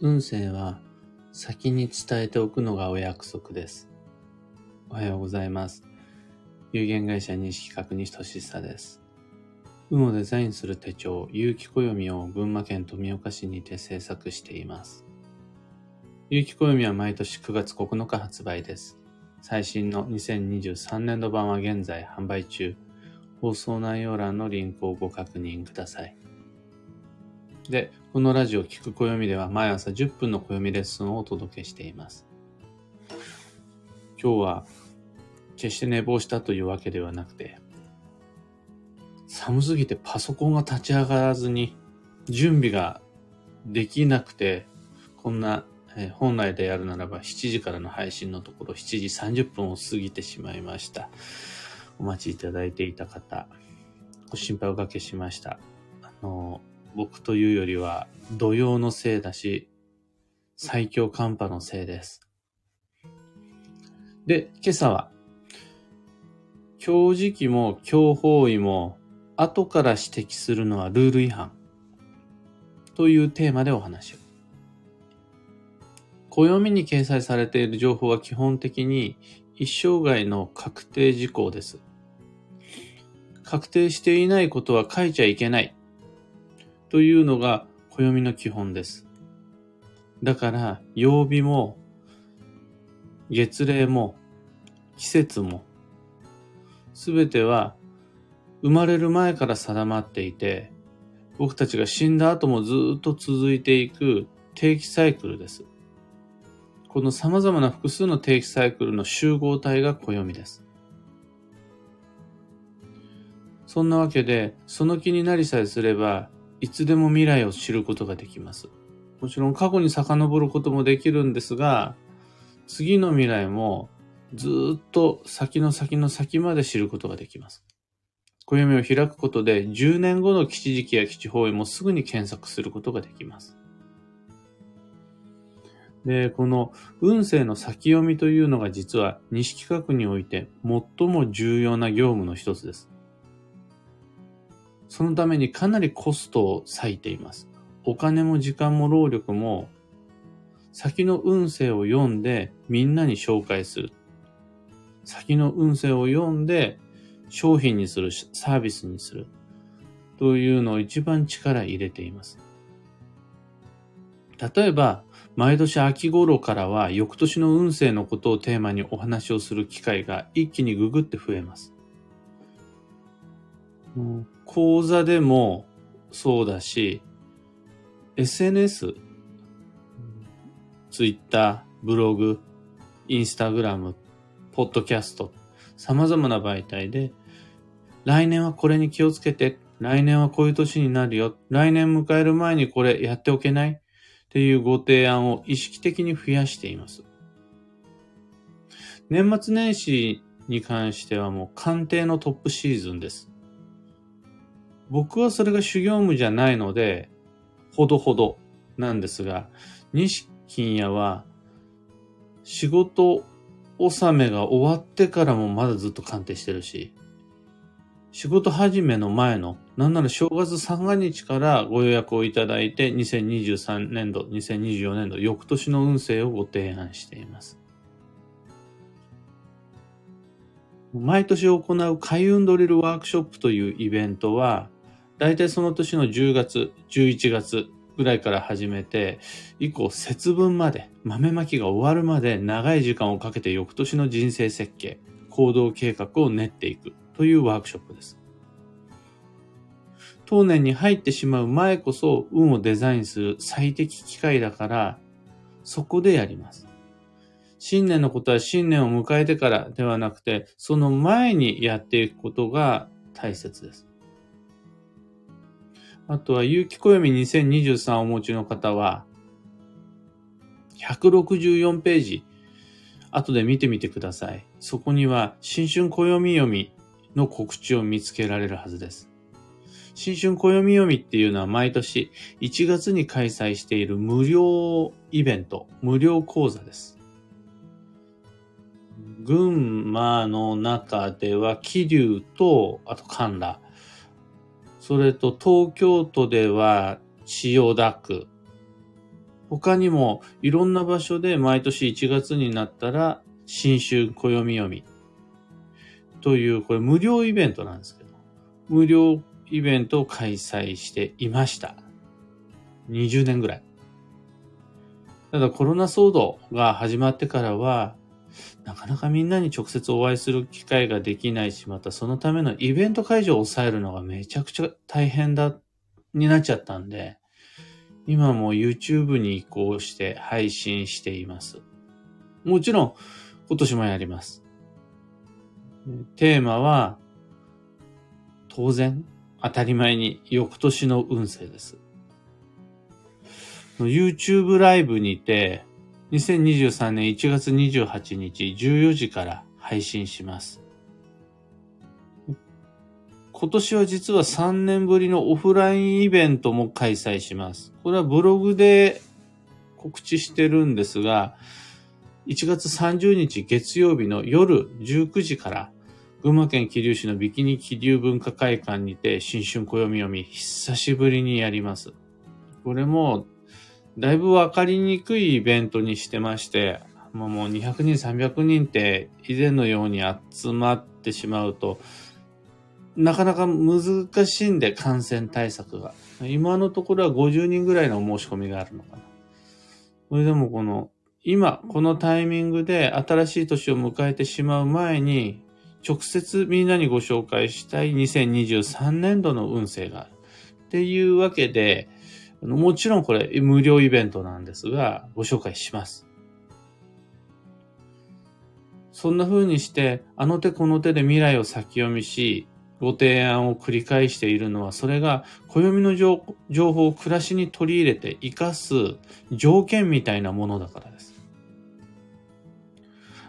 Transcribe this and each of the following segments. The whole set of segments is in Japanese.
運勢は先に伝えておくのがお約束です。おはようございます。有限会社西企画西俊久です。運をデザインする手帳、有機暦を群馬県富岡市にて制作しています。有機暦は毎年9月9日発売です。最新の2023年度版は現在販売中。放送内容欄のリンクをご確認ください。で、このラジオ聞く暦では毎朝10分の暦レッスンをお届けしています。今日は決して寝坊したというわけではなくて、寒すぎてパソコンが立ち上がらずに準備ができなくて、こんな、え本来でやるならば7時からの配信のところ7時30分を過ぎてしまいました。お待ちいただいていた方、ご心配おかけしました。あの、僕というよりは土曜のせいだし、最強寒波のせいです。で、今朝は、強磁気も強方位も後から指摘するのはルール違反というテーマでお話を。暦に掲載されている情報は基本的に一生涯の確定事項です。確定していないことは書いちゃいけないというのが暦の基本です。だから、曜日も、月齢も、季節も、すべては生まれる前から定まっていて、僕たちが死んだ後もずっと続いていく定期サイクルです。この様々な複数の定期サイクルの集合体が暦です。そんなわけで、その気になりさえすれば、いつでも未来を知ることができます。もちろん過去に遡ることもできるんですが、次の未来もずっと先の先の先まで知ることができます。暦を開くことで10年後の吉時期や吉方位もすぐに検索することができます。で、この運勢の先読みというのが実は西企画において最も重要な業務の一つです。そのためにかなりコストを割いています。お金も時間も労力も先の運勢を読んでみんなに紹介する。先の運勢を読んで商品にする、サービスにする。というのを一番力入れています。例えば、毎年秋頃からは翌年の運勢のことをテーマにお話をする機会が一気にググって増えます。講座でもそうだし、SNS、Twitter、ブログ、インスタグラム、ポッドキャスト、様々な媒体で、来年はこれに気をつけて、来年はこういう年になるよ、来年迎える前にこれやっておけないっていうご提案を意識的に増やしています。年末年始に関してはもう鑑定のトップシーズンです。僕はそれが修行務じゃないので、ほどほどなんですが、西金屋は仕事納めが終わってからもまだずっと鑑定してるし、仕事始めの前の、なんなら正月三が日からご予約をいただいて、2023年度、2024年度、翌年の運勢をご提案しています。毎年行う開運ドリルワークショップというイベントは、大体その年の10月、11月ぐらいから始めて、以降節分まで、豆まきが終わるまで長い時間をかけて翌年の人生設計、行動計画を練っていくというワークショップです。当年に入ってしまう前こそ運をデザインする最適機会だから、そこでやります。新年のことは新年を迎えてからではなくて、その前にやっていくことが大切です。あとは、有機暦2023をお持ちの方は、164ページ、後で見てみてください。そこには、新春暦読みの告知を見つけられるはずです。新春暦読みっていうのは毎年1月に開催している無料イベント、無料講座です。群馬の中では桐生と、あと神田、それと東京都では千代田区、他にもいろんな場所で毎年1月になったら新春暦読みという、これ無料イベントなんですけど、無料イベントを開催していました。20年ぐらい。ただコロナ騒動が始まってからは、なかなかみんなに直接お会いする機会ができないし、またそのためのイベント会場を抑えるのがめちゃくちゃ大変だ、になっちゃったんで、今も YouTube に移行して配信しています。もちろん、今年もやります。テーマは、当然、当たり前に翌年の運勢です。YouTube ライブにて、2023年1月28日14時から配信します。今年は実は3年ぶりのオフラインイベントも開催します。これはブログで告知してるんですが、1月30日月曜日の夜19時から群馬県桐生市のビキニ桐生文化会館にて新春暦読み久しぶりにやります。これもだいぶわかりにくいイベントにしてまして、もう200人300人って以前のように集まってしまうとなかなか難しいんで感染対策が。今のところは50人ぐらいの申し込みがあるのかな。それでもこの今このタイミングで新しい年を迎えてしまう前に直接みんなにご紹介したい2023年度の運勢がある。っていうわけで、もちろんこれ無料イベントなんですが、ご紹介します。そんな風にして、あの手この手で未来を先読みし、ご提案を繰り返しているのは、それが暦の情報を暮らしに取り入れて活かす条件みたいなものだからです。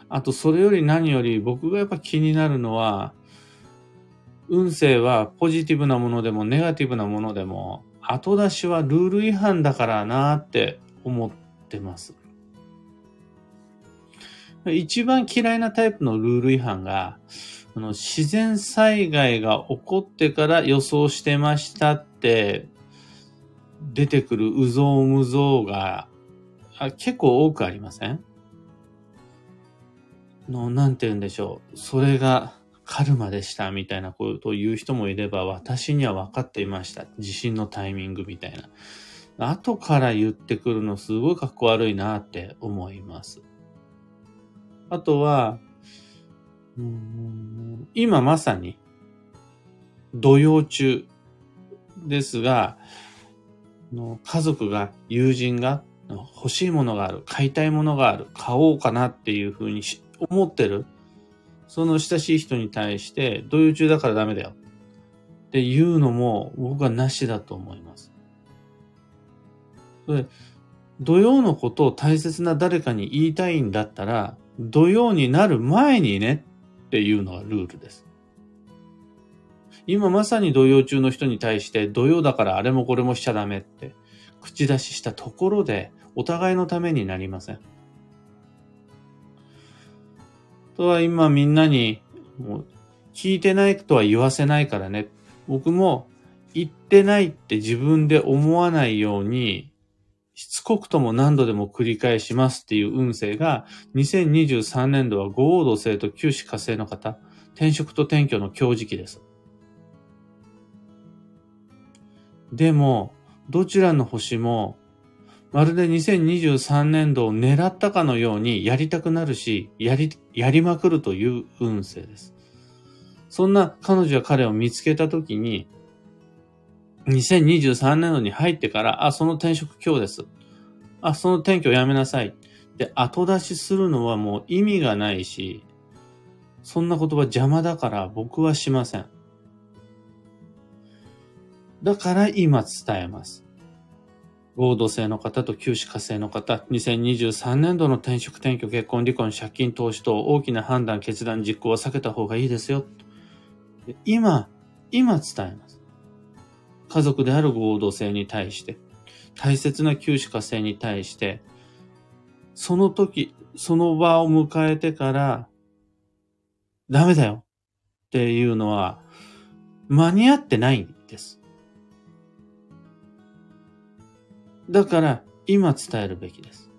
あと、それより何より僕がやっぱ気になるのは、運勢はポジティブなものでもネガティブなものでも、後出しはルール違反だからなって思ってます。一番嫌いなタイプのルール違反が、の自然災害が起こってから予想してましたって出てくるうぞうむぞうが結構多くありません？の、なんて言うんでしょう。それがカルマでしたみたいなことを言う人もいれば、私には分かっていました。地震のタイミングみたいな。後から言ってくるのすごい格好悪いなって思います。あとは、今まさに土曜中ですが、家族が、友人が欲しいものがある、買いたいものがある、買おうかなっていうふうに思ってる、その親しい人に対して、土曜中だからダメだよっていうのも僕はなしだと思います。それ、土曜のことを大切な誰かに言いたいんだったら、土曜になる前にねっていうのがルールです。今まさに土曜中の人に対して土曜だからあれもこれもしちゃダメって口出ししたところでお互いのためになりません。とは今みんなに、聞いてないとは言わせないからね。僕も言ってないって自分で思わないように、しつこくとも何度でも繰り返しますっていう運勢が、2023年度は五黄土星と九死火星の方、転職と転居の強時期です。でも、どちらの星もまるで2023年度を狙ったかのようにやりたくなるし、やり、やりまくるという運勢です。そんな彼女や彼を見つけたときに、2023年度に入ってから、あ、その転職今日です。あ、その転居やめなさい。で、後出しするのはもう意味がないし、そんな言葉邪魔だから僕はしません。だから今伝えます。合同性の方と旧歯火星の方、2023年度の転職転居、結婚、離婚、借金、投資等大きな判断、決断、実行は避けた方がいいですよ。今、今伝えます。家族である合同性に対して、大切な旧歯火星に対して、その時、その場を迎えてから、ダメだよっていうのは、間に合ってないんです。だから、今伝えるべきです。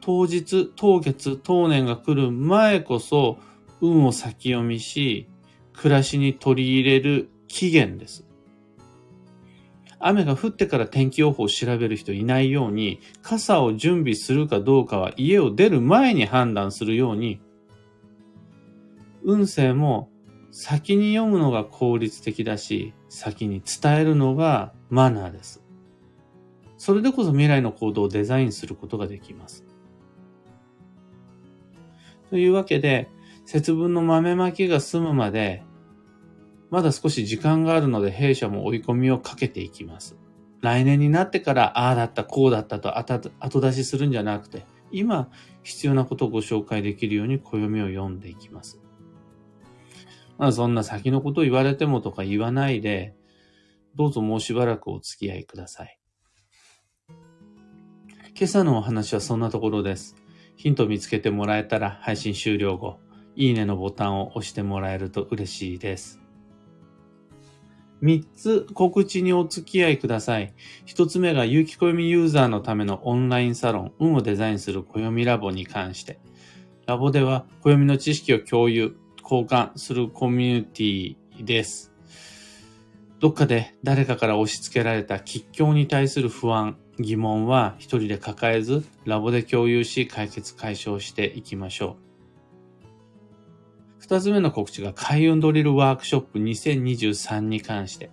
当日、当月、当年が来る前こそ運を先読みし、暮らしに取り入れる期限です。雨が降ってから天気予報を調べる人いないように、傘を準備するかどうかは家を出る前に判断するように、運勢も先に読むのが効率的だし、先に伝えるのがマナーです。それでこそ未来の行動をデザインすることができます。というわけで、節分の豆まきが済むまでまだ少し時間があるので弊社も追い込みをかけていきます。来年になってから、ああだった、こうだったと後出しするんじゃなくて、今必要なことをご紹介できるように暦を読んでいきます。まあそんな先のことを言われてもとか言わないで、どうぞもうしばらくお付き合いください。今朝のお話はそんなところです。ヒント見つけてもらえたら配信終了後、いいねのボタンを押してもらえると嬉しいです。3つ告知にお付き合いください。1つ目が有機暦ユーザーのためのオンラインサロン、運をデザインする暦ラボに関して。ラボでは暦の知識を共有、交換するコミュニティです。どっかで誰かから押し付けられた吉祥に対する不安、疑問は一人で抱えず、ラボで共有し解決解消していきましょう。二つ目の告知が開運ドリルワークショップ2023に関して。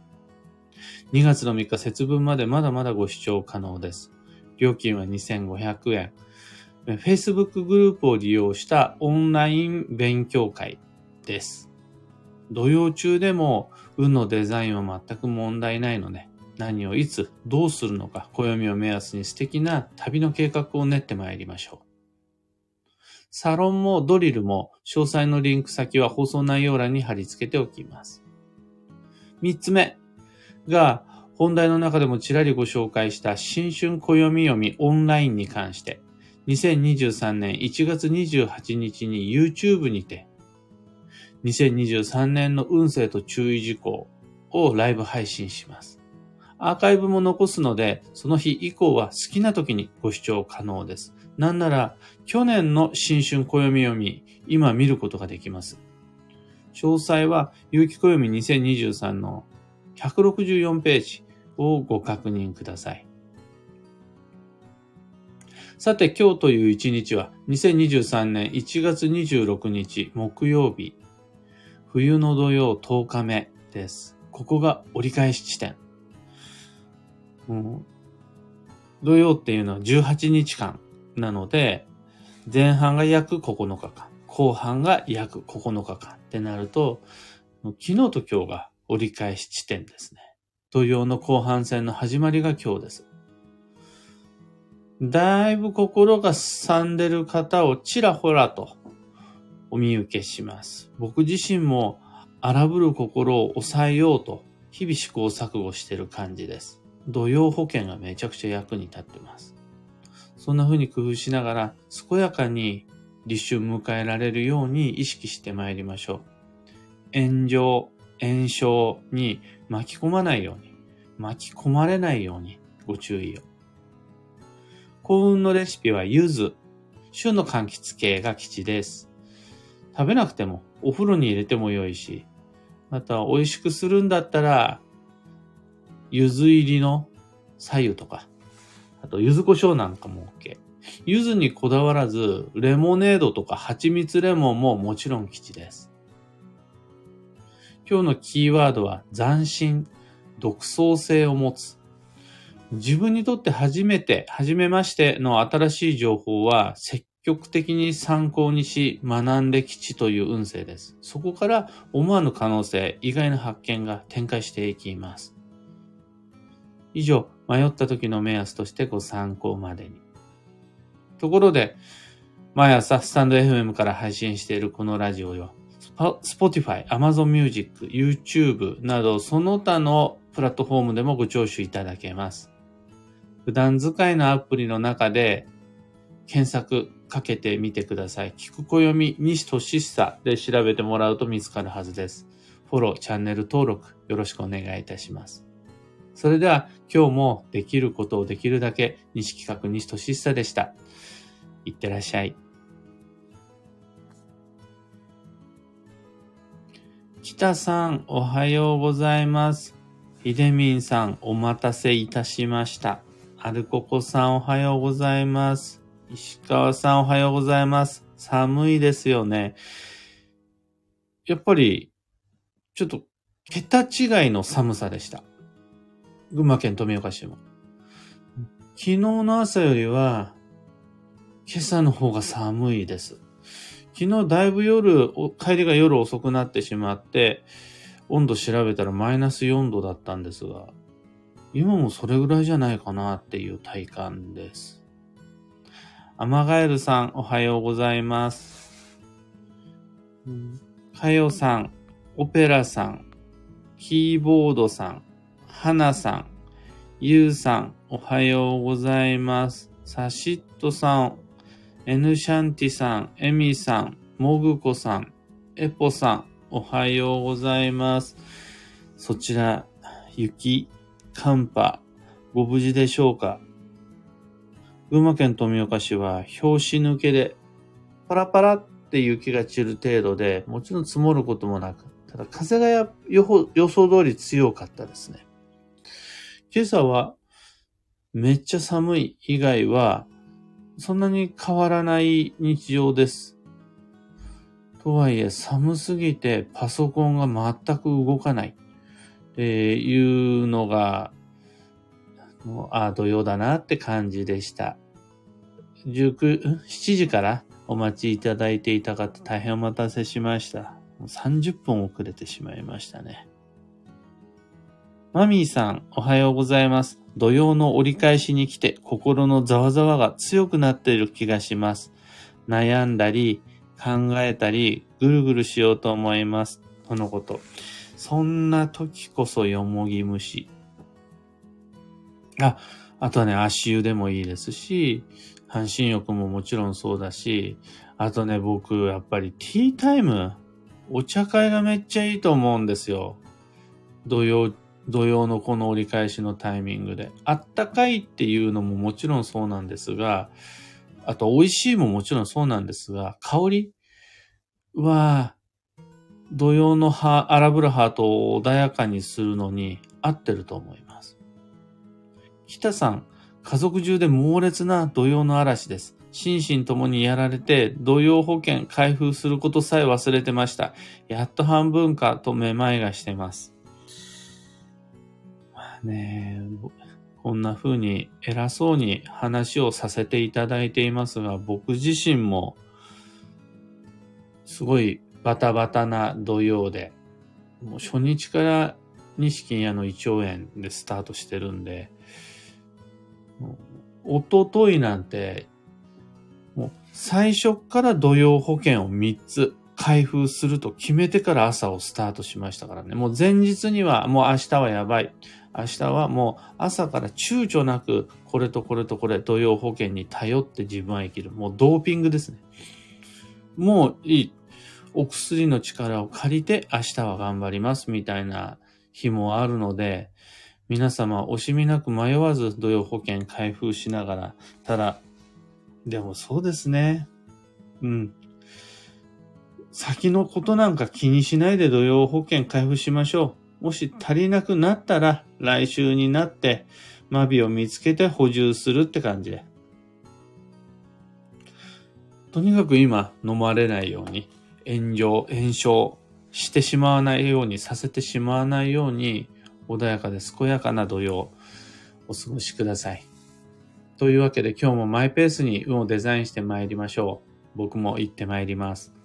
2月の3日節分までまだまだご視聴可能です。料金は2500円。Facebook グループを利用したオンライン勉強会です。土曜中でも運のデザインは全く問題ないので、何をいつどうするのか暦を目安に素敵な旅の計画を練ってまいりましょう。サロンもドリルも詳細のリンク先は放送内容欄に貼り付けておきます。三つ目が本題の中でもちらりご紹介した新春暦読みオンラインに関して2023年1月28日に YouTube にて2023年の運勢と注意事項をライブ配信します。アーカイブも残すので、その日以降は好きな時にご視聴可能です。なんなら、去年の新春暦読み、今見ることができます。詳細は、有機暦2023の164ページをご確認ください。さて、今日という一日は、2023年1月26日木曜日、冬の土曜10日目です。ここが折り返し地点。土曜っていうのは18日間なので、前半が約9日間、後半が約9日間ってなると、昨日と今日が折り返し地点ですね。土曜の後半戦の始まりが今日です。だいぶ心がすさんでる方をちらほらとお見受けします。僕自身も荒ぶる心を抑えようと日々試行錯誤してる感じです。土曜保険がめちゃくちゃ役に立ってます。そんな風に工夫しながら、健やかに立春迎えられるように意識して参りましょう。炎上、炎症に巻き込まないように、巻き込まれないようにご注意を。幸運のレシピは柚子、旬の柑橘系が吉です。食べなくてもお風呂に入れても良いし、また美味しくするんだったら、柚子入りの左右とか、あと、柚子胡椒なんかも OK。柚子にこだわらず、レモネードとか蜂蜜レモンももちろん吉です。今日のキーワードは斬新、独創性を持つ。自分にとって初めて、初めましての新しい情報は積極的に参考にし学んで吉という運勢です。そこから思わぬ可能性、意外な発見が展開していきます。以上、迷った時の目安としてご参考までに。ところで、毎朝スタンド FM から配信しているこのラジオよ。Spotify、Amazon Music、YouTube などその他のプラットフォームでもご聴取いただけます。普段使いのアプリの中で検索かけてみてください。聞く暦西俊久で調べてもらうと見つかるはずです。フォロー、チャンネル登録よろしくお願いいたします。それでは今日もできることをできるだけ西企画西俊久でした。いってらっしゃい。北さん、おはようございます。ひでみんさん、お待たせいたしました。アルココさん、おはようございます。石川さん、おはようございます。寒いですよね。やっぱり、ちょっと、桁違いの寒さでした。群馬県富岡市も。昨日の朝よりは、今朝の方が寒いです。昨日だいぶ夜、帰りが夜遅くなってしまって、温度調べたらマイナス4度だったんですが、今もそれぐらいじゃないかなっていう体感です。アマガエルさん、おはようございます。かよさん、オペラさん、キーボードさん、はなさん、ゆうさん、おはようございます。サシットさん、エヌシャンティさん、エミさん、モグコさん、エポさん、おはようございます。そちら、雪、寒波、ご無事でしょうか？群馬県富岡市は、拍子抜けで、パラパラって雪が散る程度で、もちろん積もることもなく、ただ風が予想通り強かったですね。今朝は、めっちゃ寒い以外は、そんなに変わらない日常です。とはいえ寒すぎてパソコンが全く動かないっていうのが、もう、あ土曜だなって感じでした。19、7時からお待ちいただいていた方大変お待たせしました。30分遅れてしまいましたね。マミーさん、おはようございます。土曜の折り返しに来て心のざわざわが強くなっている気がします。悩んだり、考えたり、ぐるぐるしようと思います。とのこと。そんな時こそよもぎ虫。あ、あとはね、足湯でもいいですし、半身浴ももちろんそうだし、あとね、僕、やっぱりティータイム、お茶会がめっちゃいいと思うんですよ。土曜土曜のこの折り返しのタイミングで。あったかいっていうのももちろんそうなんですが、あと美味しいももちろんそうなんですが、香りは、土曜の葉、荒ぶるハートを穏やかにするのに合ってると思います。北さん、家族中で猛烈な土曜の嵐です。心身ともにやられて、土曜保険開封することさえ忘れてました。やっと半分かとめまいがしてます。ねこんな風に偉そうに話をさせていただいていますが、僕自身もすごいバタバタな土曜で、もう初日から錦屋の胃腸炎でスタートしてるんで、おとといなんて、もう最初から土曜保険を3つ開封すると決めてから朝をスタートしましたからね。もう前日にはもう明日はやばい。明日はもう朝から躊躇なく、これとこれとこれ、土曜保険に頼って自分は生きる。もうドーピングですね。もういい。お薬の力を借りて明日は頑張りますみたいな日もあるので、皆様惜しみなく迷わず土曜保険開封しながら、ただ、でもそうですね。うん。先のことなんか気にしないで土曜保険開封しましょう。もし足りなくなったら来週になってマビを見つけて補充するって感じで。とにかく今飲まれないように炎上、炎症してしまわないようにさせてしまわないように穏やかで健やかな土曜お過ごしください。というわけで今日もマイペースに運をデザインして参りましょう。僕も行って参ります。